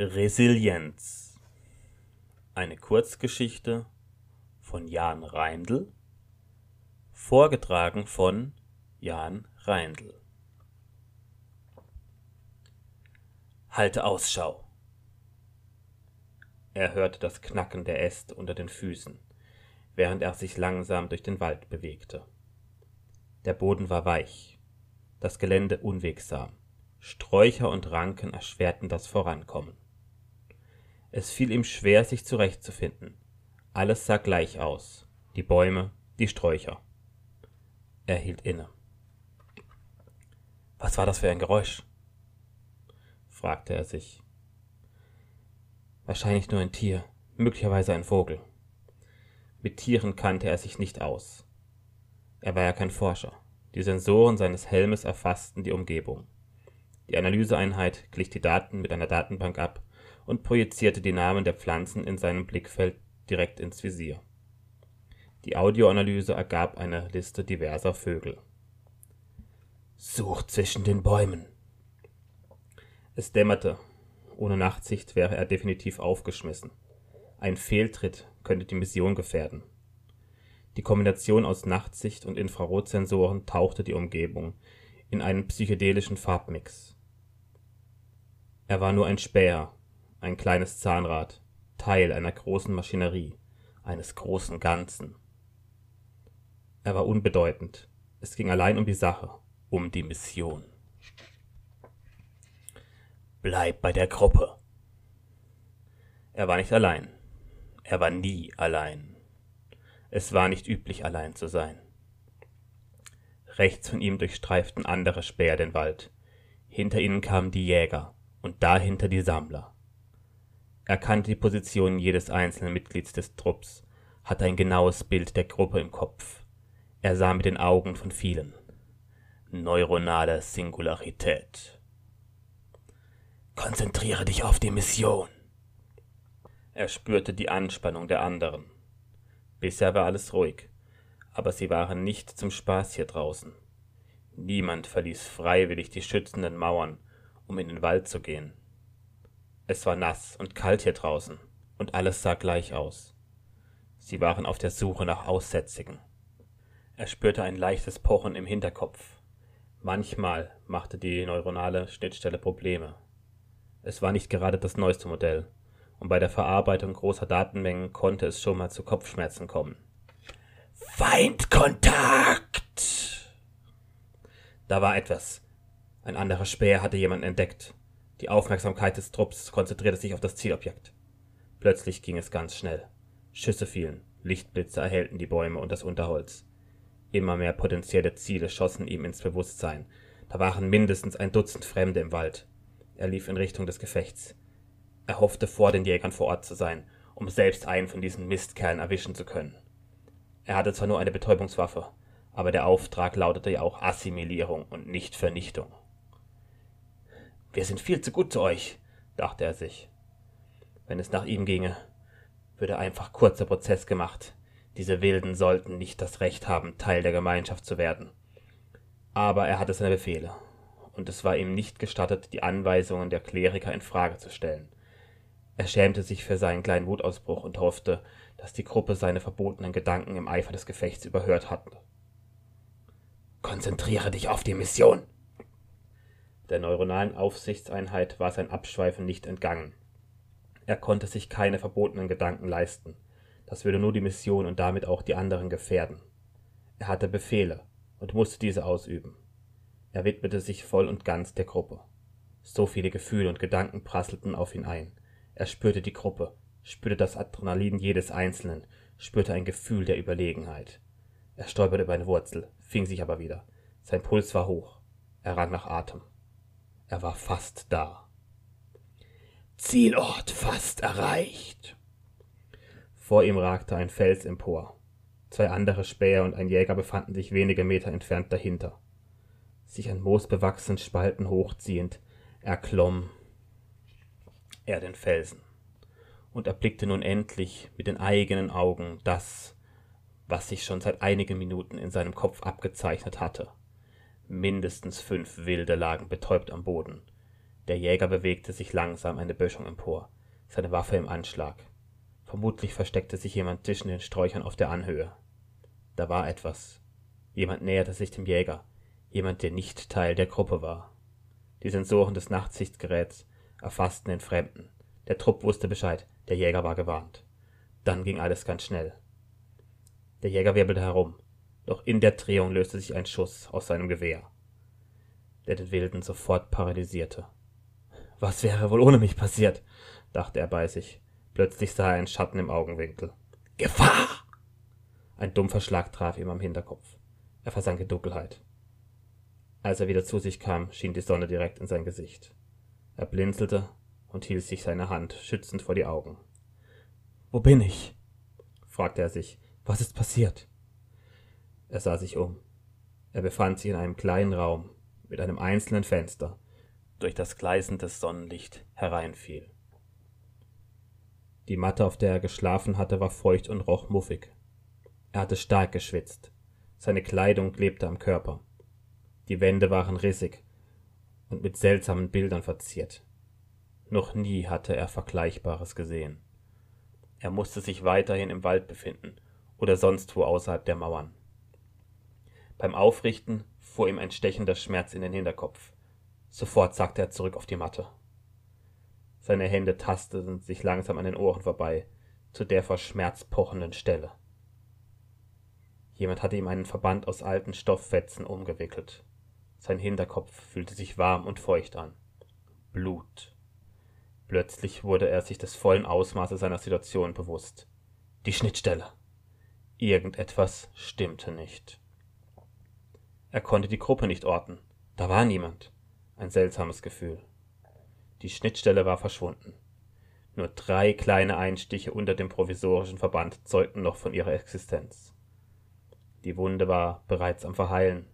Resilienz. Eine Kurzgeschichte von Jan Reindl, vorgetragen von Jan Reindl. Halte Ausschau. Er hörte das Knacken der Äste unter den Füßen, während er sich langsam durch den Wald bewegte. Der Boden war weich, das Gelände unwegsam, Sträucher und Ranken erschwerten das Vorankommen. Es fiel ihm schwer, sich zurechtzufinden. Alles sah gleich aus. Die Bäume, die Sträucher. Er hielt inne. Was war das für ein Geräusch? fragte er sich. Wahrscheinlich nur ein Tier, möglicherweise ein Vogel. Mit Tieren kannte er sich nicht aus. Er war ja kein Forscher. Die Sensoren seines Helmes erfassten die Umgebung. Die Analyseeinheit glich die Daten mit einer Datenbank ab und projizierte die Namen der Pflanzen in seinem Blickfeld direkt ins Visier. Die Audioanalyse ergab eine Liste diverser Vögel. Such zwischen den Bäumen. Es dämmerte. Ohne Nachtsicht wäre er definitiv aufgeschmissen. Ein Fehltritt könnte die Mission gefährden. Die Kombination aus Nachtsicht und Infrarotsensoren tauchte die Umgebung in einen psychedelischen Farbmix. Er war nur ein Späher, ein kleines Zahnrad, Teil einer großen Maschinerie, eines großen Ganzen. Er war unbedeutend. Es ging allein um die Sache, um die Mission. Bleib bei der Gruppe. Er war nicht allein. Er war nie allein. Es war nicht üblich, allein zu sein. Rechts von ihm durchstreiften andere Späher den Wald. Hinter ihnen kamen die Jäger und dahinter die Sammler. Er kannte die Position jedes einzelnen Mitglieds des Trupps, hatte ein genaues Bild der Gruppe im Kopf. Er sah mit den Augen von vielen. Neuronale Singularität. Konzentriere dich auf die Mission. Er spürte die Anspannung der anderen. Bisher war alles ruhig, aber sie waren nicht zum Spaß hier draußen. Niemand verließ freiwillig die schützenden Mauern, um in den Wald zu gehen. Es war nass und kalt hier draußen, und alles sah gleich aus. Sie waren auf der Suche nach Aussätzigen. Er spürte ein leichtes Pochen im Hinterkopf. Manchmal machte die neuronale Schnittstelle Probleme. Es war nicht gerade das neueste Modell, und bei der Verarbeitung großer Datenmengen konnte es schon mal zu Kopfschmerzen kommen. Feindkontakt! Da war etwas. Ein anderer Speer hatte jemanden entdeckt. Die Aufmerksamkeit des Trupps konzentrierte sich auf das Zielobjekt. Plötzlich ging es ganz schnell. Schüsse fielen, Lichtblitze erhellten die Bäume und das Unterholz. Immer mehr potenzielle Ziele schossen ihm ins Bewusstsein. Da waren mindestens ein Dutzend Fremde im Wald. Er lief in Richtung des Gefechts. Er hoffte, vor den Jägern vor Ort zu sein, um selbst einen von diesen Mistkerlen erwischen zu können. Er hatte zwar nur eine Betäubungswaffe, aber der Auftrag lautete ja auch Assimilierung und nicht Vernichtung. Wir sind viel zu gut zu euch, dachte er sich. Wenn es nach ihm ginge, würde einfach kurzer Prozess gemacht. Diese Wilden sollten nicht das Recht haben, Teil der Gemeinschaft zu werden. Aber er hatte seine Befehle, und es war ihm nicht gestattet, die Anweisungen der Kleriker in Frage zu stellen. Er schämte sich für seinen kleinen Wutausbruch und hoffte, dass die Gruppe seine verbotenen Gedanken im Eifer des Gefechts überhört hatte. Konzentriere dich auf die Mission, der neuronalen Aufsichtseinheit war sein Abschweifen nicht entgangen. Er konnte sich keine verbotenen Gedanken leisten. Das würde nur die Mission und damit auch die anderen gefährden. Er hatte Befehle und musste diese ausüben. Er widmete sich voll und ganz der Gruppe. So viele Gefühle und Gedanken prasselten auf ihn ein. Er spürte die Gruppe, spürte das Adrenalin jedes Einzelnen, spürte ein Gefühl der Überlegenheit. Er stolperte über eine Wurzel, fing sich aber wieder. Sein Puls war hoch. Er rang nach Atem. Er war fast da. Zielort fast erreicht. Vor ihm ragte ein Fels empor. Zwei andere Späher und ein Jäger befanden sich wenige Meter entfernt dahinter. Sich an moosbewachsenen Spalten hochziehend, erklomm er den Felsen und erblickte nun endlich mit den eigenen Augen das, was sich schon seit einigen Minuten in seinem Kopf abgezeichnet hatte. Mindestens fünf Wilde lagen betäubt am Boden. Der Jäger bewegte sich langsam eine Böschung empor, seine Waffe im Anschlag. Vermutlich versteckte sich jemand zwischen den Sträuchern auf der Anhöhe. Da war etwas. Jemand näherte sich dem Jäger, jemand, der nicht Teil der Gruppe war. Die Sensoren des Nachtsichtgeräts erfassten den Fremden. Der Trupp wusste Bescheid, der Jäger war gewarnt. Dann ging alles ganz schnell. Der Jäger wirbelte herum, doch in der Drehung löste sich ein Schuss aus seinem Gewehr, der den Wilden sofort paralysierte. Was wäre wohl ohne mich passiert? dachte er bei sich. Plötzlich sah er einen Schatten im Augenwinkel. Gefahr! Ein dumpfer Schlag traf ihm am Hinterkopf. Er versank in Dunkelheit. Als er wieder zu sich kam, schien die Sonne direkt in sein Gesicht. Er blinzelte und hielt sich seine Hand schützend vor die Augen. Wo bin ich? fragte er sich. Was ist passiert? Er sah sich um. Er befand sich in einem kleinen Raum mit einem einzelnen Fenster, durch das gleißendes Sonnenlicht hereinfiel. Die Matte, auf der er geschlafen hatte, war feucht und roch muffig. Er hatte stark geschwitzt. Seine Kleidung klebte am Körper. Die Wände waren rissig und mit seltsamen Bildern verziert. Noch nie hatte er Vergleichbares gesehen. Er musste sich weiterhin im Wald befinden oder sonst wo außerhalb der Mauern. Beim Aufrichten fuhr ihm ein stechender Schmerz in den Hinterkopf. Sofort sackte er zurück auf die Matte. Seine Hände tasteten sich langsam an den Ohren vorbei, zu der vor Schmerz pochenden Stelle. Jemand hatte ihm einen Verband aus alten Stofffetzen umgewickelt. Sein Hinterkopf fühlte sich warm und feucht an. Blut. Plötzlich wurde er sich des vollen Ausmaßes seiner Situation bewusst. Die Schnittstelle. Irgendetwas stimmte nicht. Er konnte die Gruppe nicht orten. Da war niemand. Ein seltsames Gefühl. Die Schnittstelle war verschwunden. Nur drei kleine Einstiche unter dem provisorischen Verband zeugten noch von ihrer Existenz. Die Wunde war bereits am Verheilen,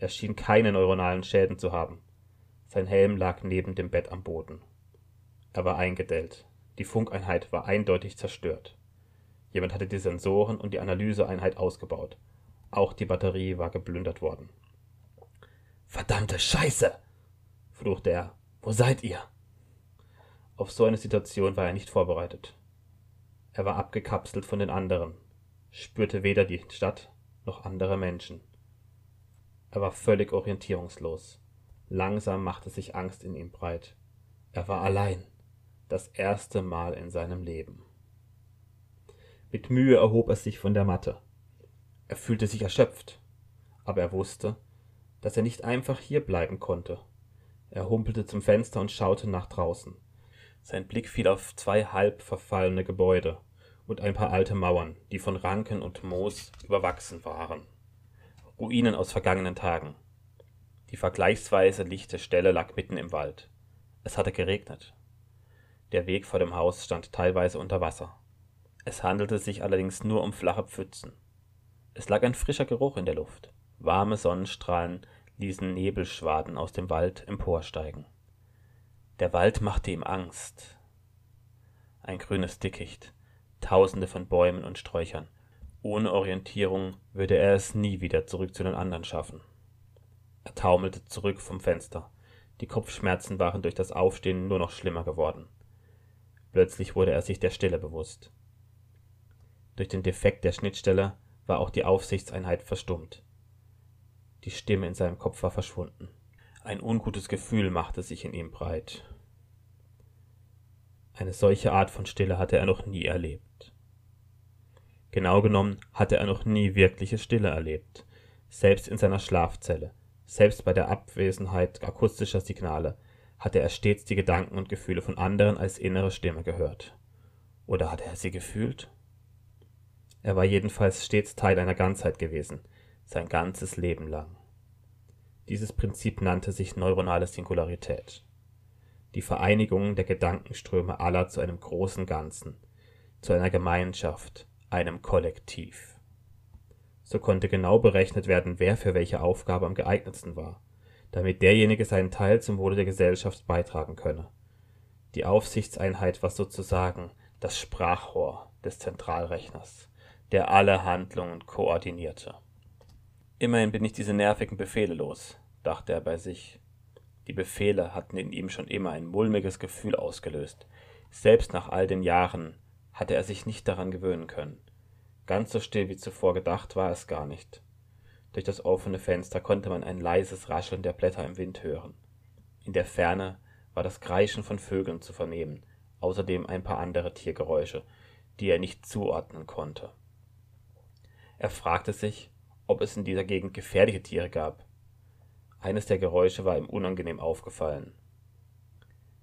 er schien keine neuronalen Schäden zu haben. Sein Helm lag neben dem Bett am Boden. Er war eingedellt. Die Funkeinheit war eindeutig zerstört. Jemand hatte die Sensoren und die Analyseeinheit ausgebaut. Auch die Batterie war geplündert worden. Verdammte Scheiße! fluchte er. Wo seid ihr? Auf so eine Situation war er nicht vorbereitet. Er war abgekapselt von den anderen, spürte weder die Stadt noch andere Menschen. Er war völlig orientierungslos. Langsam machte sich Angst in ihm breit. Er war allein. Das erste Mal in seinem Leben. Mit Mühe erhob er sich von der Matte. Er fühlte sich erschöpft, aber er wusste, dass er nicht einfach hier bleiben konnte. Er humpelte zum Fenster und schaute nach draußen. Sein Blick fiel auf zwei halb verfallene Gebäude und ein paar alte Mauern, die von Ranken und Moos überwachsen waren. Ruinen aus vergangenen Tagen. Die vergleichsweise lichte Stelle lag mitten im Wald. Es hatte geregnet. Der Weg vor dem Haus stand teilweise unter Wasser. Es handelte sich allerdings nur um flache Pfützen. Es lag ein frischer Geruch in der Luft. Warme Sonnenstrahlen ließen Nebelschwaden aus dem Wald emporsteigen. Der Wald machte ihm Angst. Ein grünes Dickicht, tausende von Bäumen und Sträuchern, ohne Orientierung würde er es nie wieder zurück zu den anderen schaffen. Er taumelte zurück vom Fenster. Die Kopfschmerzen waren durch das Aufstehen nur noch schlimmer geworden. Plötzlich wurde er sich der Stille bewusst. Durch den Defekt der Schnittstelle war auch die Aufsichtseinheit verstummt. Die Stimme in seinem Kopf war verschwunden. Ein ungutes Gefühl machte sich in ihm breit. Eine solche Art von Stille hatte er noch nie erlebt. Genau genommen hatte er noch nie wirkliche Stille erlebt. Selbst in seiner Schlafzelle, selbst bei der Abwesenheit akustischer Signale, hatte er stets die Gedanken und Gefühle von anderen als innere Stimme gehört. Oder hatte er sie gefühlt? Er war jedenfalls stets Teil einer Ganzheit gewesen, sein ganzes Leben lang. Dieses Prinzip nannte sich neuronale Singularität. Die Vereinigung der Gedankenströme aller zu einem großen Ganzen, zu einer Gemeinschaft, einem Kollektiv. So konnte genau berechnet werden, wer für welche Aufgabe am geeignetsten war, damit derjenige seinen Teil zum Wohle der Gesellschaft beitragen könne. Die Aufsichtseinheit war sozusagen das Sprachrohr des Zentralrechners, der alle Handlungen koordinierte. Immerhin bin ich diese nervigen Befehle los, dachte er bei sich. Die Befehle hatten in ihm schon immer ein mulmiges Gefühl ausgelöst. Selbst nach all den Jahren hatte er sich nicht daran gewöhnen können. Ganz so still wie zuvor gedacht war es gar nicht. Durch das offene Fenster konnte man ein leises Rascheln der Blätter im Wind hören. In der Ferne war das Kreischen von Vögeln zu vernehmen, außerdem ein paar andere Tiergeräusche, die er nicht zuordnen konnte. Er fragte sich, ob es in dieser Gegend gefährliche Tiere gab. Eines der Geräusche war ihm unangenehm aufgefallen.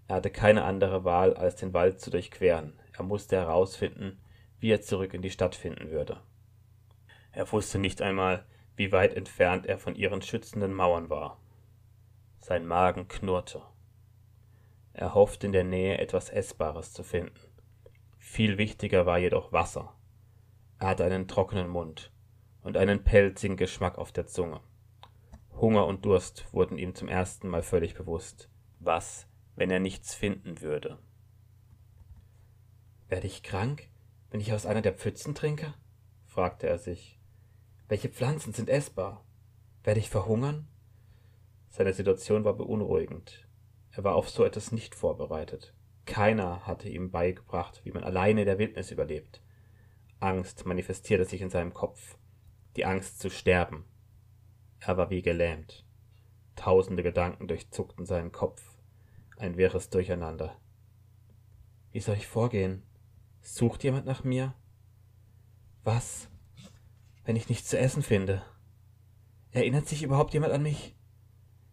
Er hatte keine andere Wahl, als den Wald zu durchqueren. Er musste herausfinden, wie er zurück in die Stadt finden würde. Er wusste nicht einmal, wie weit entfernt er von ihren schützenden Mauern war. Sein Magen knurrte. Er hoffte in der Nähe etwas Essbares zu finden. Viel wichtiger war jedoch Wasser. Er hatte einen trockenen Mund und einen pelzigen Geschmack auf der Zunge. Hunger und Durst wurden ihm zum ersten Mal völlig bewusst. Was, wenn er nichts finden würde? Werde ich krank, wenn ich aus einer der Pfützen trinke? fragte er sich. Welche Pflanzen sind essbar? Werde ich verhungern? Seine Situation war beunruhigend. Er war auf so etwas nicht vorbereitet. Keiner hatte ihm beigebracht, wie man alleine in der Wildnis überlebt. Angst manifestierte sich in seinem Kopf. Die Angst zu sterben. Er war wie gelähmt. Tausende Gedanken durchzuckten seinen Kopf. Ein wirres Durcheinander. Wie soll ich vorgehen? Sucht jemand nach mir? Was, wenn ich nichts zu essen finde? Erinnert sich überhaupt jemand an mich?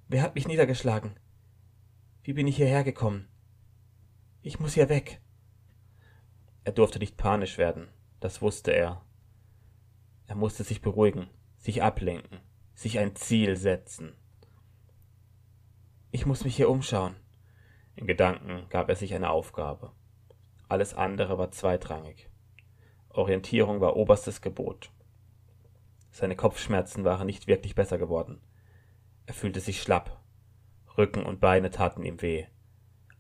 Wer hat mich niedergeschlagen? Wie bin ich hierher gekommen? Ich muss hier weg. Er durfte nicht panisch werden, das wusste er. Er musste sich beruhigen, sich ablenken, sich ein Ziel setzen. Ich muss mich hier umschauen. In Gedanken gab er sich eine Aufgabe. Alles andere war zweitrangig. Orientierung war oberstes Gebot. Seine Kopfschmerzen waren nicht wirklich besser geworden. Er fühlte sich schlapp. Rücken und Beine taten ihm weh.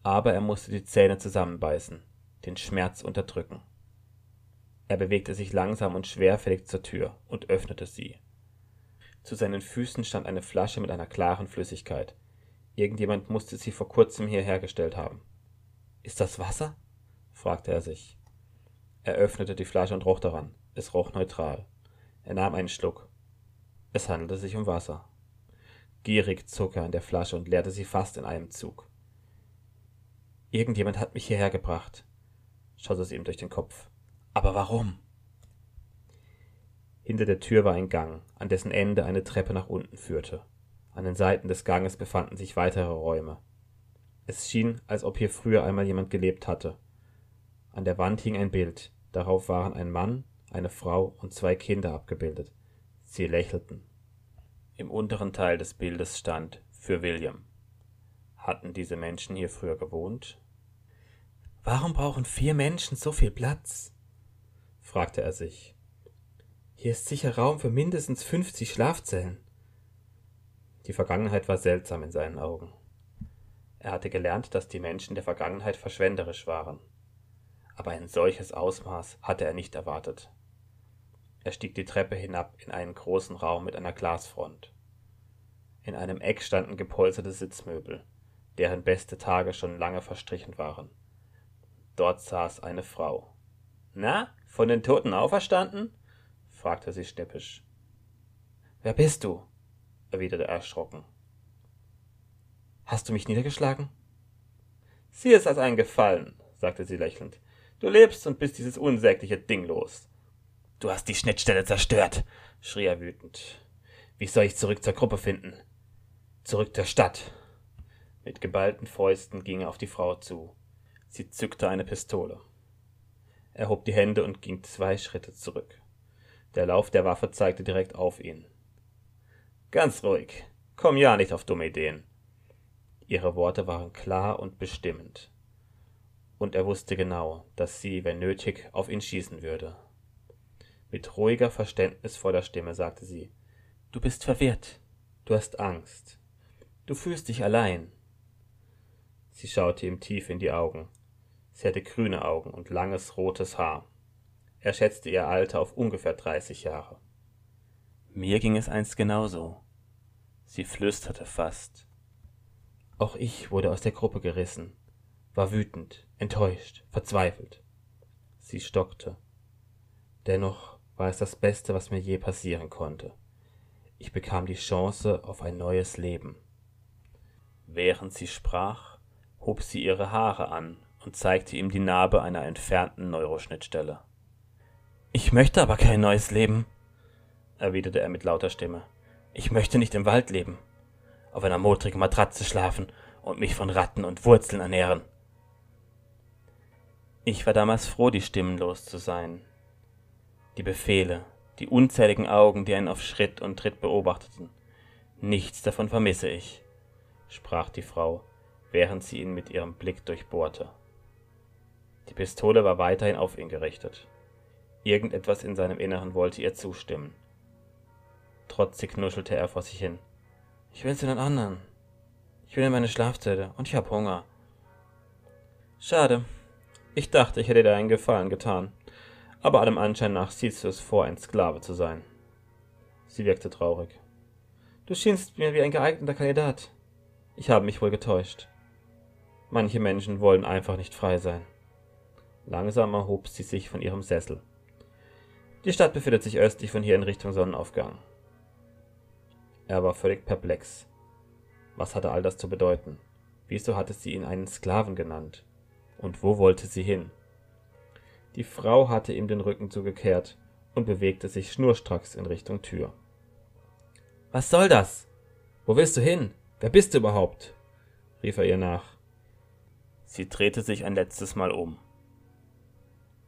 Aber er musste die Zähne zusammenbeißen, den Schmerz unterdrücken. Er bewegte sich langsam und schwerfällig zur Tür und öffnete sie. Zu seinen Füßen stand eine Flasche mit einer klaren Flüssigkeit. Irgendjemand musste sie vor kurzem hierher gestellt haben. Ist das Wasser? fragte er sich. Er öffnete die Flasche und roch daran. Es roch neutral. Er nahm einen Schluck. Es handelte sich um Wasser. Gierig zog er an der Flasche und leerte sie fast in einem Zug. Irgendjemand hat mich hierher gebracht, schoss es ihm durch den Kopf. Aber warum? Hinter der Tür war ein Gang, an dessen Ende eine Treppe nach unten führte. An den Seiten des Ganges befanden sich weitere Räume. Es schien, als ob hier früher einmal jemand gelebt hatte. An der Wand hing ein Bild, darauf waren ein Mann, eine Frau und zwei Kinder abgebildet. Sie lächelten. Im unteren Teil des Bildes stand für William. Hatten diese Menschen hier früher gewohnt? Warum brauchen vier Menschen so viel Platz? Fragte er sich. Hier ist sicher Raum für mindestens fünfzig Schlafzellen. Die Vergangenheit war seltsam in seinen Augen. Er hatte gelernt, dass die Menschen der Vergangenheit verschwenderisch waren. Aber ein solches Ausmaß hatte er nicht erwartet. Er stieg die Treppe hinab in einen großen Raum mit einer Glasfront. In einem Eck standen gepolsterte Sitzmöbel, deren beste Tage schon lange verstrichen waren. Dort saß eine Frau. Na, von den Toten auferstanden? fragte sie schnippisch. Wer bist du? erwiderte er erschrocken. Hast du mich niedergeschlagen? Sieh es als einen Gefallen, sagte sie lächelnd. Du lebst und bist dieses unsägliche Ding los. Du hast die Schnittstelle zerstört, schrie er wütend. Wie soll ich zurück zur Gruppe finden? Zurück zur Stadt. Mit geballten Fäusten ging er auf die Frau zu. Sie zückte eine Pistole. Er hob die Hände und ging zwei Schritte zurück. Der Lauf der Waffe zeigte direkt auf ihn. Ganz ruhig. Komm ja nicht auf dumme Ideen. Ihre Worte waren klar und bestimmend. Und er wusste genau, dass sie, wenn nötig, auf ihn schießen würde. Mit ruhiger, verständnisvoller Stimme sagte sie Du bist verwirrt. Du hast Angst. Du fühlst dich allein. Sie schaute ihm tief in die Augen. Sie hatte grüne Augen und langes rotes Haar. Er schätzte ihr Alter auf ungefähr dreißig Jahre. Mir ging es einst genauso. Sie flüsterte fast. Auch ich wurde aus der Gruppe gerissen, war wütend, enttäuscht, verzweifelt. Sie stockte. Dennoch war es das Beste, was mir je passieren konnte. Ich bekam die Chance auf ein neues Leben. Während sie sprach, hob sie ihre Haare an und zeigte ihm die Narbe einer entfernten Neuroschnittstelle. Ich möchte aber kein neues Leben, erwiderte er mit lauter Stimme. Ich möchte nicht im Wald leben, auf einer modrigen Matratze schlafen und mich von Ratten und Wurzeln ernähren. Ich war damals froh, die Stimmen los zu sein. Die Befehle, die unzähligen Augen, die einen auf Schritt und Tritt beobachteten. Nichts davon vermisse ich, sprach die Frau, während sie ihn mit ihrem Blick durchbohrte. Die Pistole war weiterhin auf ihn gerichtet. Irgendetwas in seinem Inneren wollte ihr zustimmen. Trotzig nuschelte er vor sich hin. Ich will zu den anderen. Ich will in meine Schlafzelle und ich hab Hunger. Schade. Ich dachte, ich hätte dir einen Gefallen getan. Aber allem Anschein nach siehst du es vor, ein Sklave zu sein. Sie wirkte traurig. Du schienst mir wie ein geeigneter Kandidat. Ich habe mich wohl getäuscht. Manche Menschen wollen einfach nicht frei sein. Langsam erhob sie sich von ihrem Sessel. Die Stadt befindet sich östlich von hier in Richtung Sonnenaufgang. Er war völlig perplex. Was hatte all das zu bedeuten? Wieso hatte sie ihn einen Sklaven genannt? Und wo wollte sie hin? Die Frau hatte ihm den Rücken zugekehrt und bewegte sich schnurstracks in Richtung Tür. Was soll das? Wo willst du hin? Wer bist du überhaupt? rief er ihr nach. Sie drehte sich ein letztes Mal um.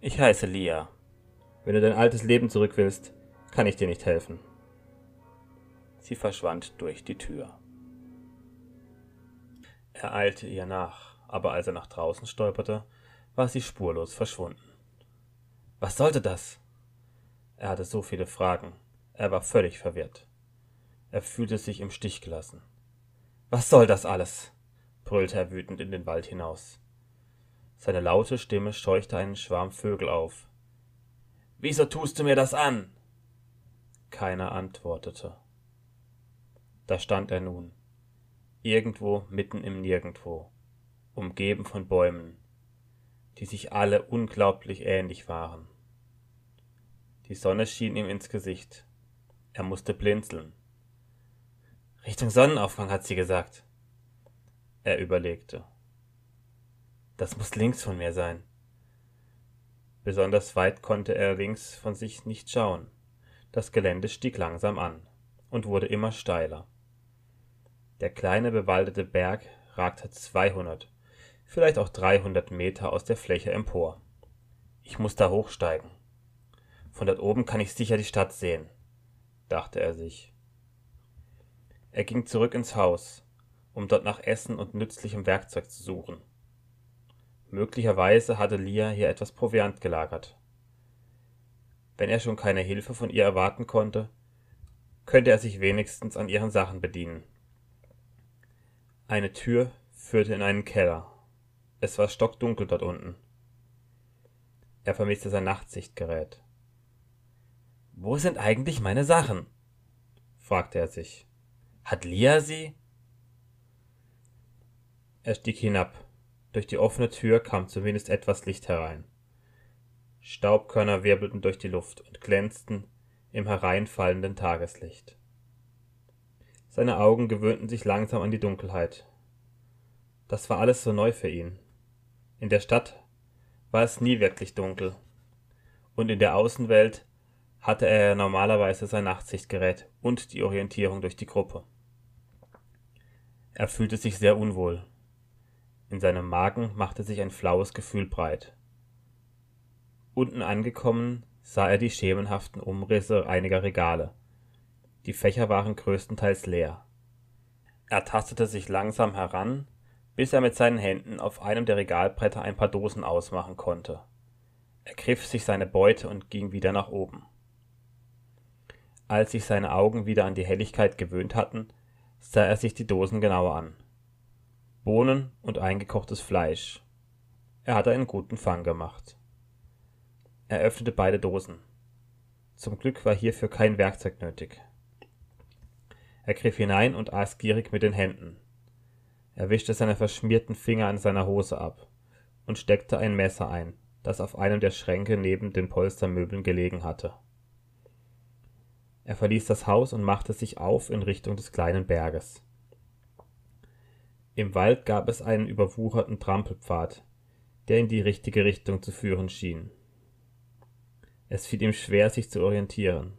Ich heiße Lia. Wenn du dein altes Leben zurück willst, kann ich dir nicht helfen. Sie verschwand durch die Tür. Er eilte ihr nach, aber als er nach draußen stolperte, war sie spurlos verschwunden. Was sollte das? Er hatte so viele Fragen. Er war völlig verwirrt. Er fühlte sich im Stich gelassen. Was soll das alles? brüllte er wütend in den Wald hinaus. Seine laute Stimme scheuchte einen Schwarm Vögel auf. Wieso tust du mir das an? Keiner antwortete. Da stand er nun, irgendwo mitten im Nirgendwo, umgeben von Bäumen, die sich alle unglaublich ähnlich waren. Die Sonne schien ihm ins Gesicht. Er musste blinzeln. Richtung Sonnenaufgang, hat sie gesagt. Er überlegte. Das muss links von mir sein. Besonders weit konnte er links von sich nicht schauen. Das Gelände stieg langsam an und wurde immer steiler. Der kleine bewaldete Berg ragte 200, vielleicht auch 300 Meter aus der Fläche empor. Ich muss da hochsteigen. Von dort oben kann ich sicher die Stadt sehen, dachte er sich. Er ging zurück ins Haus, um dort nach Essen und nützlichem Werkzeug zu suchen. Möglicherweise hatte Lia hier etwas Proviant gelagert. Wenn er schon keine Hilfe von ihr erwarten konnte, könnte er sich wenigstens an ihren Sachen bedienen. Eine Tür führte in einen Keller. Es war stockdunkel dort unten. Er vermisste sein Nachtsichtgerät. Wo sind eigentlich meine Sachen? fragte er sich. Hat Lia sie? Er stieg hinab. Durch die offene Tür kam zumindest etwas Licht herein. Staubkörner wirbelten durch die Luft und glänzten im hereinfallenden Tageslicht. Seine Augen gewöhnten sich langsam an die Dunkelheit. Das war alles so neu für ihn. In der Stadt war es nie wirklich dunkel. Und in der Außenwelt hatte er normalerweise sein Nachtsichtgerät und die Orientierung durch die Gruppe. Er fühlte sich sehr unwohl. In seinem Magen machte sich ein flaues Gefühl breit. Unten angekommen sah er die schemenhaften Umrisse einiger Regale. Die Fächer waren größtenteils leer. Er tastete sich langsam heran, bis er mit seinen Händen auf einem der Regalbretter ein paar Dosen ausmachen konnte. Er griff sich seine Beute und ging wieder nach oben. Als sich seine Augen wieder an die Helligkeit gewöhnt hatten, sah er sich die Dosen genauer an. Bohnen und eingekochtes Fleisch. Er hatte einen guten Fang gemacht. Er öffnete beide Dosen. Zum Glück war hierfür kein Werkzeug nötig. Er griff hinein und aß gierig mit den Händen. Er wischte seine verschmierten Finger an seiner Hose ab und steckte ein Messer ein, das auf einem der Schränke neben den Polstermöbeln gelegen hatte. Er verließ das Haus und machte sich auf in Richtung des kleinen Berges. Im Wald gab es einen überwucherten Trampelpfad, der in die richtige Richtung zu führen schien. Es fiel ihm schwer, sich zu orientieren.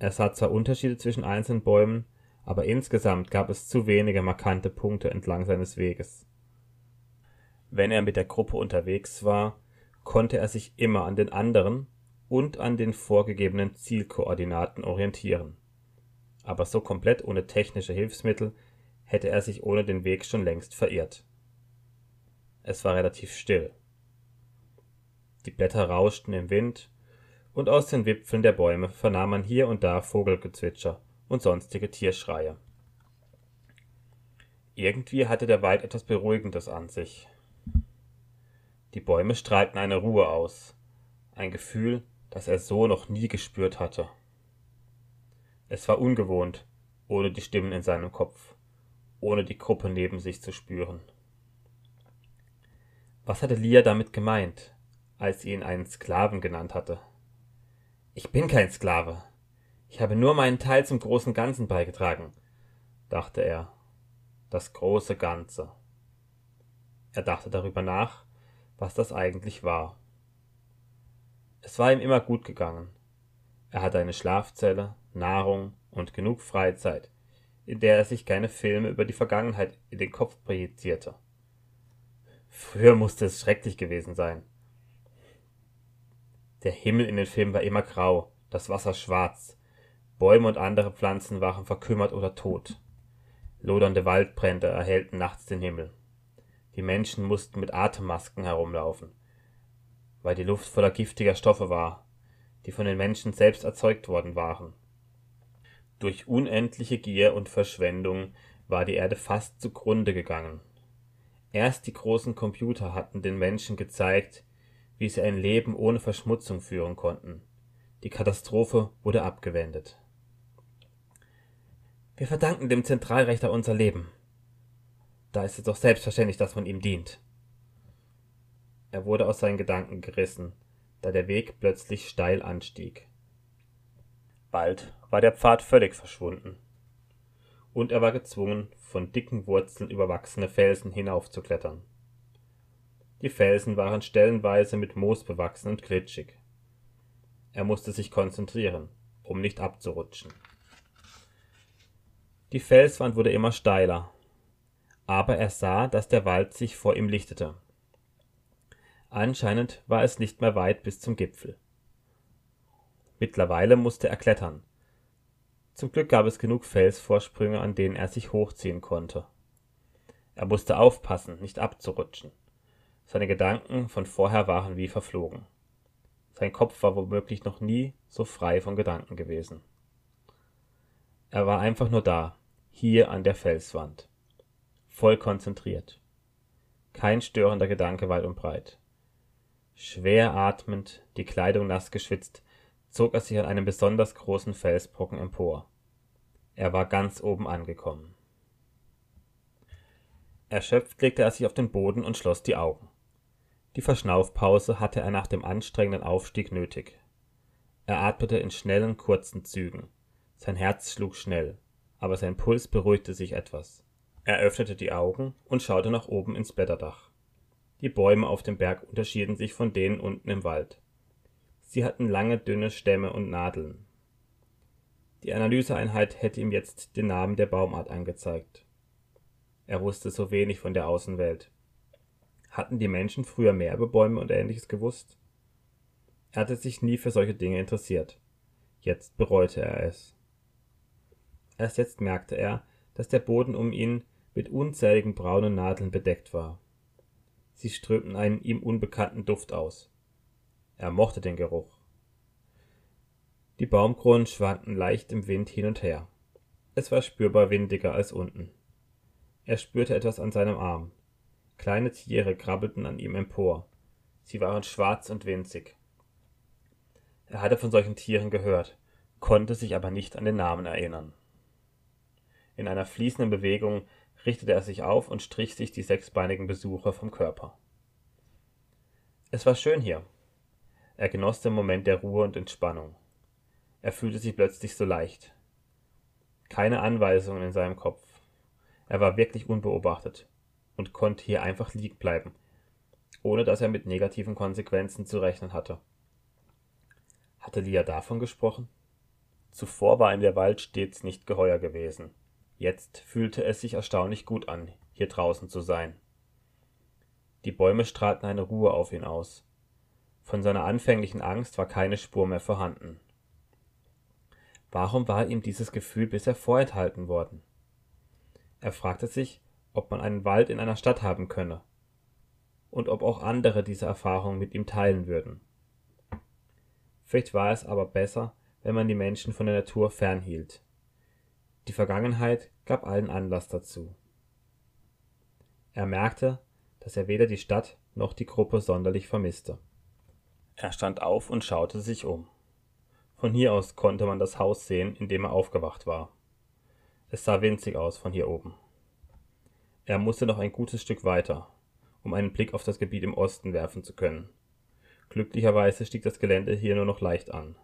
Er sah zwar Unterschiede zwischen einzelnen Bäumen, aber insgesamt gab es zu wenige markante Punkte entlang seines Weges. Wenn er mit der Gruppe unterwegs war, konnte er sich immer an den anderen und an den vorgegebenen Zielkoordinaten orientieren. Aber so komplett ohne technische Hilfsmittel hätte er sich ohne den Weg schon längst verirrt. Es war relativ still. Die Blätter rauschten im Wind, und aus den Wipfeln der Bäume vernahm man hier und da Vogelgezwitscher und sonstige Tierschreie. Irgendwie hatte der Wald etwas Beruhigendes an sich. Die Bäume strahlten eine Ruhe aus, ein Gefühl, das er so noch nie gespürt hatte. Es war ungewohnt, ohne die Stimmen in seinem Kopf, ohne die Gruppe neben sich zu spüren. Was hatte Lia damit gemeint? als sie ihn einen Sklaven genannt hatte. Ich bin kein Sklave. Ich habe nur meinen Teil zum großen Ganzen beigetragen, dachte er. Das große Ganze. Er dachte darüber nach, was das eigentlich war. Es war ihm immer gut gegangen. Er hatte eine Schlafzelle, Nahrung und genug Freizeit, in der er sich keine Filme über die Vergangenheit in den Kopf projizierte. Früher musste es schrecklich gewesen sein. Der Himmel in den Filmen war immer grau, das Wasser schwarz. Bäume und andere Pflanzen waren verkümmert oder tot. Lodernde Waldbrände erhellten nachts den Himmel. Die Menschen mussten mit Atemmasken herumlaufen, weil die Luft voller giftiger Stoffe war, die von den Menschen selbst erzeugt worden waren. Durch unendliche Gier und Verschwendung war die Erde fast zugrunde gegangen. Erst die großen Computer hatten den Menschen gezeigt, wie sie ein Leben ohne Verschmutzung führen konnten. Die Katastrophe wurde abgewendet. Wir verdanken dem Zentralrechter unser Leben. Da ist es doch selbstverständlich, dass man ihm dient. Er wurde aus seinen Gedanken gerissen, da der Weg plötzlich steil anstieg. Bald war der Pfad völlig verschwunden, und er war gezwungen, von dicken Wurzeln überwachsene Felsen hinaufzuklettern. Die Felsen waren stellenweise mit Moos bewachsen und glitschig. Er musste sich konzentrieren, um nicht abzurutschen. Die Felswand wurde immer steiler, aber er sah, dass der Wald sich vor ihm lichtete. Anscheinend war es nicht mehr weit bis zum Gipfel. Mittlerweile musste er klettern. Zum Glück gab es genug Felsvorsprünge, an denen er sich hochziehen konnte. Er musste aufpassen, nicht abzurutschen. Seine Gedanken von vorher waren wie verflogen. Sein Kopf war womöglich noch nie so frei von Gedanken gewesen. Er war einfach nur da, hier an der Felswand. Voll konzentriert. Kein störender Gedanke weit und breit. Schwer atmend, die Kleidung nass geschwitzt, zog er sich an einem besonders großen Felsbrocken empor. Er war ganz oben angekommen. Erschöpft legte er sich auf den Boden und schloss die Augen. Die Verschnaufpause hatte er nach dem anstrengenden Aufstieg nötig. Er atmete in schnellen, kurzen Zügen. Sein Herz schlug schnell, aber sein Puls beruhigte sich etwas. Er öffnete die Augen und schaute nach oben ins Blätterdach. Die Bäume auf dem Berg unterschieden sich von denen unten im Wald. Sie hatten lange, dünne Stämme und Nadeln. Die Analyseeinheit hätte ihm jetzt den Namen der Baumart angezeigt. Er wusste so wenig von der Außenwelt. Hatten die Menschen früher mehr über Bäume und ähnliches gewusst? Er hatte sich nie für solche Dinge interessiert. Jetzt bereute er es. Erst jetzt merkte er, dass der Boden um ihn mit unzähligen braunen Nadeln bedeckt war. Sie strömten einen ihm unbekannten Duft aus. Er mochte den Geruch. Die Baumkronen schwankten leicht im Wind hin und her. Es war spürbar windiger als unten. Er spürte etwas an seinem Arm. Kleine Tiere krabbelten an ihm empor. Sie waren schwarz und winzig. Er hatte von solchen Tieren gehört, konnte sich aber nicht an den Namen erinnern. In einer fließenden Bewegung richtete er sich auf und strich sich die sechsbeinigen Besucher vom Körper. Es war schön hier. Er genoss den Moment der Ruhe und Entspannung. Er fühlte sich plötzlich so leicht. Keine Anweisungen in seinem Kopf. Er war wirklich unbeobachtet und konnte hier einfach liegen bleiben, ohne dass er mit negativen Konsequenzen zu rechnen hatte. Hatte Lia davon gesprochen? Zuvor war ihm der Wald stets nicht geheuer gewesen. Jetzt fühlte es sich erstaunlich gut an, hier draußen zu sein. Die Bäume strahlten eine Ruhe auf ihn aus. Von seiner anfänglichen Angst war keine Spur mehr vorhanden. Warum war ihm dieses Gefühl bisher vorenthalten worden? Er fragte sich, ob man einen Wald in einer Stadt haben könne und ob auch andere diese Erfahrung mit ihm teilen würden. Vielleicht war es aber besser, wenn man die Menschen von der Natur fernhielt. Die Vergangenheit gab allen Anlass dazu. Er merkte, dass er weder die Stadt noch die Gruppe sonderlich vermisste. Er stand auf und schaute sich um. Von hier aus konnte man das Haus sehen, in dem er aufgewacht war. Es sah winzig aus von hier oben. Er musste noch ein gutes Stück weiter, um einen Blick auf das Gebiet im Osten werfen zu können. Glücklicherweise stieg das Gelände hier nur noch leicht an.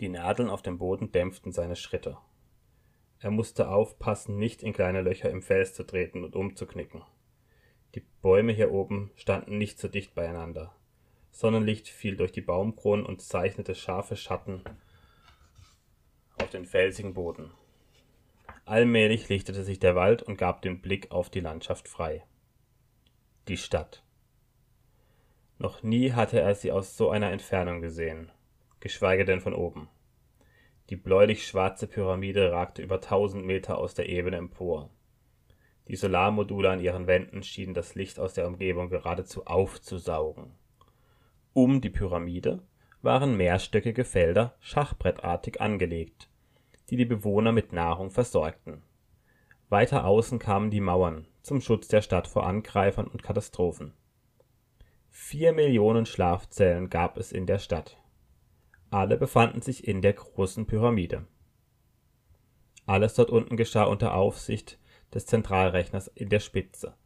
Die Nadeln auf dem Boden dämpften seine Schritte. Er musste aufpassen, nicht in kleine Löcher im Fels zu treten und umzuknicken. Die Bäume hier oben standen nicht so dicht beieinander. Sonnenlicht fiel durch die Baumkronen und zeichnete scharfe Schatten auf den felsigen Boden. Allmählich lichtete sich der Wald und gab den Blick auf die Landschaft frei. Die Stadt. Noch nie hatte er sie aus so einer Entfernung gesehen geschweige denn von oben. Die bläulich-schwarze Pyramide ragte über tausend Meter aus der Ebene empor. Die Solarmodule an ihren Wänden schienen das Licht aus der Umgebung geradezu aufzusaugen. Um die Pyramide waren mehrstöckige Felder schachbrettartig angelegt, die die Bewohner mit Nahrung versorgten. Weiter außen kamen die Mauern zum Schutz der Stadt vor Angreifern und Katastrophen. Vier Millionen Schlafzellen gab es in der Stadt. Alle befanden sich in der großen Pyramide. Alles dort unten geschah unter Aufsicht des Zentralrechners in der Spitze,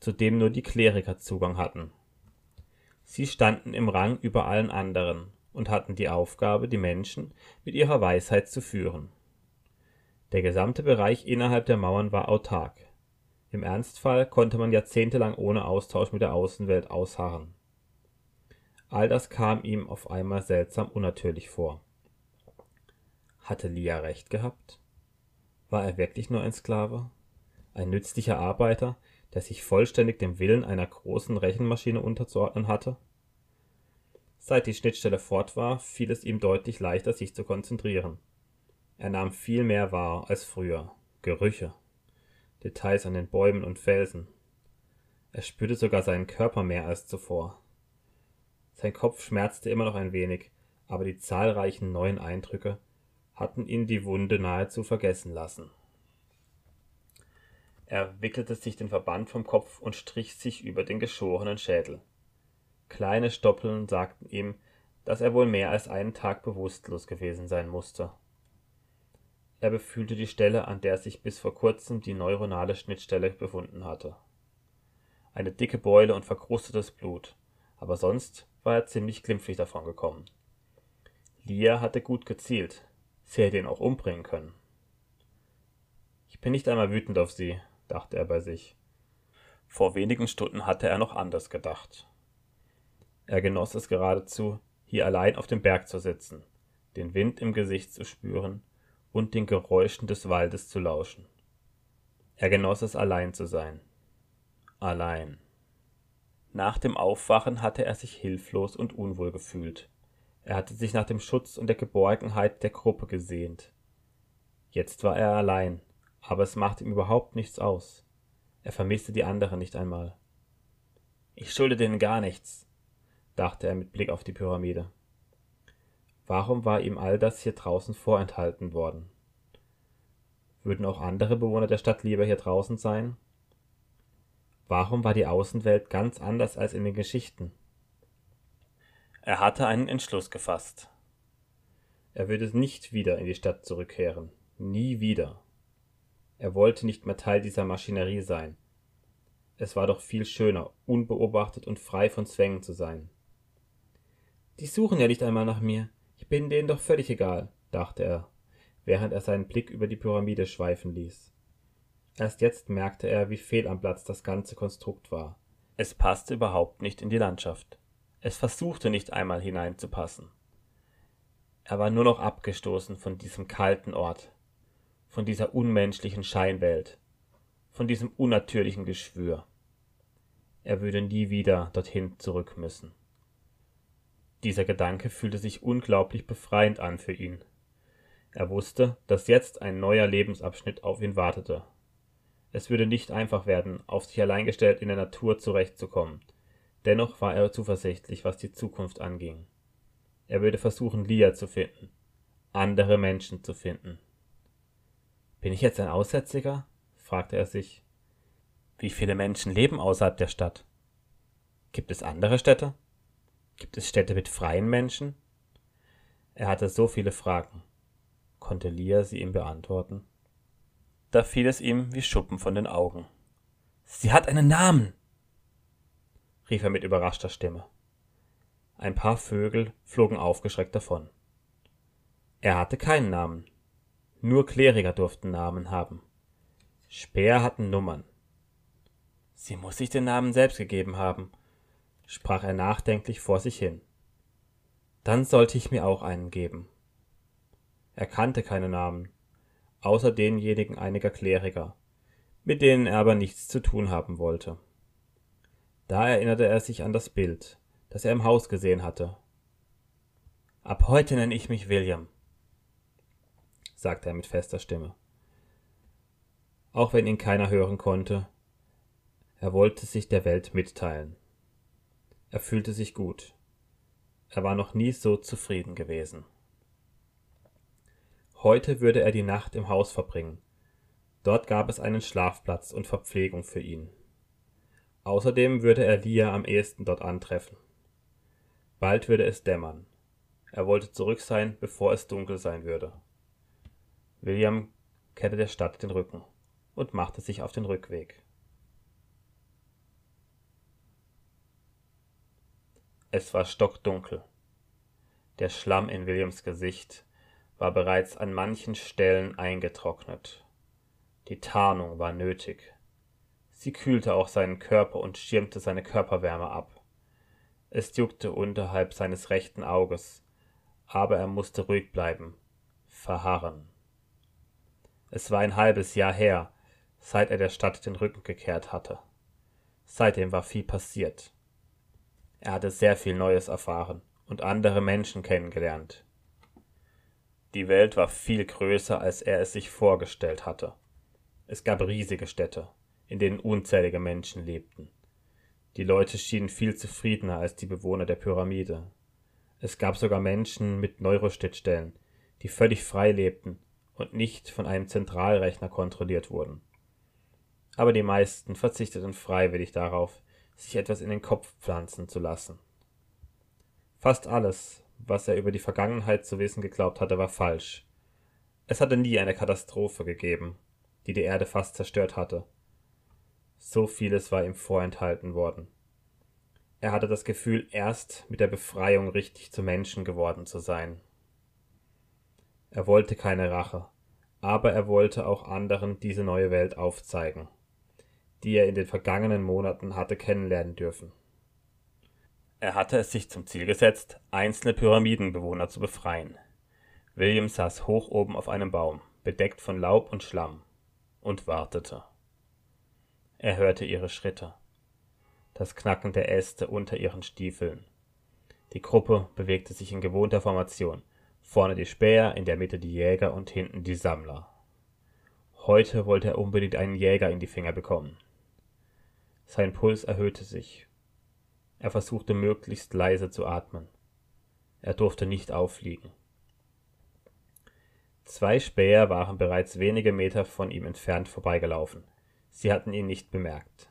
zu dem nur die Kleriker Zugang hatten. Sie standen im Rang über allen anderen und hatten die Aufgabe, die Menschen mit ihrer Weisheit zu führen. Der gesamte Bereich innerhalb der Mauern war autark. Im Ernstfall konnte man jahrzehntelang ohne Austausch mit der Außenwelt ausharren. All das kam ihm auf einmal seltsam unnatürlich vor. Hatte Lia recht gehabt? War er wirklich nur ein Sklave? Ein nützlicher Arbeiter, der sich vollständig dem Willen einer großen Rechenmaschine unterzuordnen hatte? Seit die Schnittstelle fort war, fiel es ihm deutlich leichter, sich zu konzentrieren. Er nahm viel mehr wahr als früher. Gerüche, Details an den Bäumen und Felsen. Er spürte sogar seinen Körper mehr als zuvor. Sein Kopf schmerzte immer noch ein wenig, aber die zahlreichen neuen Eindrücke hatten ihn die Wunde nahezu vergessen lassen. Er wickelte sich den Verband vom Kopf und strich sich über den geschorenen Schädel. Kleine Stoppeln sagten ihm, dass er wohl mehr als einen Tag bewusstlos gewesen sein musste. Er befühlte die Stelle, an der sich bis vor kurzem die neuronale Schnittstelle befunden hatte. Eine dicke Beule und verkrustetes Blut, aber sonst war er ziemlich glimpflich davon gekommen. Lia hatte gut gezielt. Sie hätte ihn auch umbringen können. Ich bin nicht einmal wütend auf sie, dachte er bei sich. Vor wenigen Stunden hatte er noch anders gedacht. Er genoss es geradezu, hier allein auf dem Berg zu sitzen, den Wind im Gesicht zu spüren und den Geräuschen des Waldes zu lauschen. Er genoss es allein zu sein. Allein. Nach dem Aufwachen hatte er sich hilflos und unwohl gefühlt. Er hatte sich nach dem Schutz und der Geborgenheit der Gruppe gesehnt. Jetzt war er allein, aber es machte ihm überhaupt nichts aus. Er vermisste die anderen nicht einmal. Ich schulde denen gar nichts, dachte er mit Blick auf die Pyramide. Warum war ihm all das hier draußen vorenthalten worden? Würden auch andere Bewohner der Stadt lieber hier draußen sein? Warum war die Außenwelt ganz anders als in den Geschichten? Er hatte einen Entschluss gefasst. Er würde nicht wieder in die Stadt zurückkehren. Nie wieder. Er wollte nicht mehr Teil dieser Maschinerie sein. Es war doch viel schöner, unbeobachtet und frei von Zwängen zu sein. Die suchen ja nicht einmal nach mir. Ich bin denen doch völlig egal, dachte er, während er seinen Blick über die Pyramide schweifen ließ. Erst jetzt merkte er, wie fehl am Platz das ganze Konstrukt war. Es passte überhaupt nicht in die Landschaft. Es versuchte nicht einmal hineinzupassen. Er war nur noch abgestoßen von diesem kalten Ort, von dieser unmenschlichen Scheinwelt, von diesem unnatürlichen Geschwür. Er würde nie wieder dorthin zurück müssen. Dieser Gedanke fühlte sich unglaublich befreiend an für ihn. Er wusste, dass jetzt ein neuer Lebensabschnitt auf ihn wartete. Es würde nicht einfach werden, auf sich allein gestellt in der Natur zurechtzukommen. Dennoch war er zuversichtlich, was die Zukunft anging. Er würde versuchen, Lia zu finden, andere Menschen zu finden. Bin ich jetzt ein Aussätziger? fragte er sich. Wie viele Menschen leben außerhalb der Stadt? Gibt es andere Städte? Gibt es Städte mit freien Menschen? Er hatte so viele Fragen. Konnte Lia sie ihm beantworten? Da fiel es ihm wie Schuppen von den Augen. Sie hat einen Namen! rief er mit überraschter Stimme. Ein paar Vögel flogen aufgeschreckt davon. Er hatte keinen Namen. Nur Kleriker durften Namen haben. Speer hatten Nummern. Sie muss sich den Namen selbst gegeben haben, sprach er nachdenklich vor sich hin. Dann sollte ich mir auch einen geben. Er kannte keine Namen, außer denjenigen einiger Kleriker, mit denen er aber nichts zu tun haben wollte. Da erinnerte er sich an das Bild, das er im Haus gesehen hatte. Ab heute nenne ich mich William, sagte er mit fester Stimme. Auch wenn ihn keiner hören konnte, er wollte sich der Welt mitteilen. Er fühlte sich gut. Er war noch nie so zufrieden gewesen. Heute würde er die Nacht im Haus verbringen. Dort gab es einen Schlafplatz und Verpflegung für ihn. Außerdem würde er Lia am ehesten dort antreffen. Bald würde es dämmern. Er wollte zurück sein, bevor es dunkel sein würde. William kehrte der Stadt den Rücken und machte sich auf den Rückweg. Es war stockdunkel. Der Schlamm in Williams Gesicht war bereits an manchen Stellen eingetrocknet. Die Tarnung war nötig. Sie kühlte auch seinen Körper und schirmte seine Körperwärme ab. Es juckte unterhalb seines rechten Auges, aber er musste ruhig bleiben, verharren. Es war ein halbes Jahr her, seit er der Stadt den Rücken gekehrt hatte. Seitdem war viel passiert. Er hatte sehr viel Neues erfahren und andere Menschen kennengelernt. Die Welt war viel größer, als er es sich vorgestellt hatte. Es gab riesige Städte, in denen unzählige Menschen lebten. Die Leute schienen viel zufriedener als die Bewohner der Pyramide. Es gab sogar Menschen mit Neurostittstellen, die völlig frei lebten und nicht von einem Zentralrechner kontrolliert wurden. Aber die meisten verzichteten freiwillig darauf, sich etwas in den Kopf pflanzen zu lassen. Fast alles, was er über die Vergangenheit zu wissen geglaubt hatte, war falsch. Es hatte nie eine Katastrophe gegeben, die die Erde fast zerstört hatte. So vieles war ihm vorenthalten worden. Er hatte das Gefühl, erst mit der Befreiung richtig zu Menschen geworden zu sein. Er wollte keine Rache, aber er wollte auch anderen diese neue Welt aufzeigen, die er in den vergangenen Monaten hatte kennenlernen dürfen. Er hatte es sich zum Ziel gesetzt, einzelne Pyramidenbewohner zu befreien. William saß hoch oben auf einem Baum, bedeckt von Laub und Schlamm, und wartete. Er hörte ihre Schritte, das Knacken der Äste unter ihren Stiefeln. Die Gruppe bewegte sich in gewohnter Formation, vorne die Späher, in der Mitte die Jäger und hinten die Sammler. Heute wollte er unbedingt einen Jäger in die Finger bekommen. Sein Puls erhöhte sich er versuchte möglichst leise zu atmen. Er durfte nicht auffliegen. Zwei Späher waren bereits wenige Meter von ihm entfernt vorbeigelaufen. Sie hatten ihn nicht bemerkt.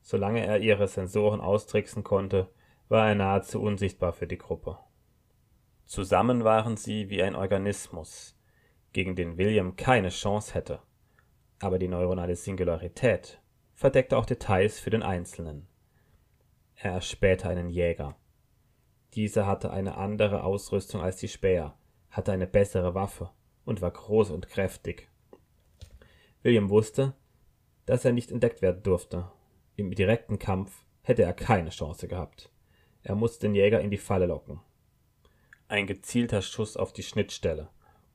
Solange er ihre Sensoren austricksen konnte, war er nahezu unsichtbar für die Gruppe. Zusammen waren sie wie ein Organismus, gegen den William keine Chance hätte. Aber die neuronale Singularität verdeckte auch Details für den Einzelnen. Er erspähte einen Jäger. Dieser hatte eine andere Ausrüstung als die Späher, hatte eine bessere Waffe und war groß und kräftig. William wusste, dass er nicht entdeckt werden durfte. Im direkten Kampf hätte er keine Chance gehabt. Er musste den Jäger in die Falle locken. Ein gezielter Schuss auf die Schnittstelle,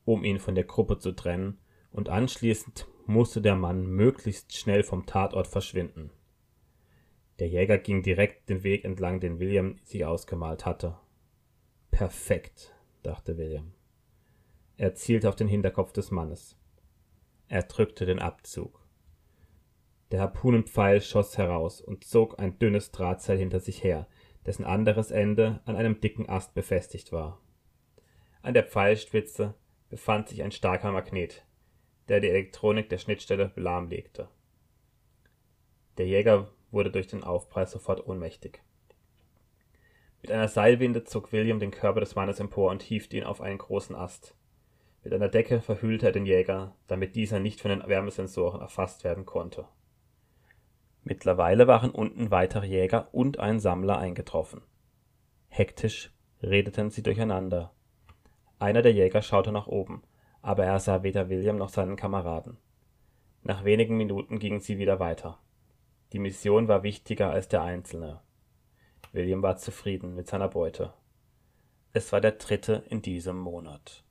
um ihn von der Gruppe zu trennen, und anschließend musste der Mann möglichst schnell vom Tatort verschwinden. Der Jäger ging direkt den Weg entlang, den William sich ausgemalt hatte. Perfekt, dachte William. Er zielte auf den Hinterkopf des Mannes. Er drückte den Abzug. Der Harpunenpfeil schoss heraus und zog ein dünnes Drahtseil hinter sich her, dessen anderes Ende an einem dicken Ast befestigt war. An der Pfeilspitze befand sich ein starker Magnet, der die Elektronik der Schnittstelle lahmlegte. Der Jäger wurde durch den Aufprall sofort ohnmächtig. Mit einer Seilwinde zog William den Körper des Mannes empor und hiefte ihn auf einen großen Ast. Mit einer Decke verhüllte er den Jäger, damit dieser nicht von den Wärmesensoren erfasst werden konnte. Mittlerweile waren unten weitere Jäger und ein Sammler eingetroffen. Hektisch redeten sie durcheinander. Einer der Jäger schaute nach oben, aber er sah weder William noch seinen Kameraden. Nach wenigen Minuten gingen sie wieder weiter. Die Mission war wichtiger als der Einzelne. William war zufrieden mit seiner Beute. Es war der dritte in diesem Monat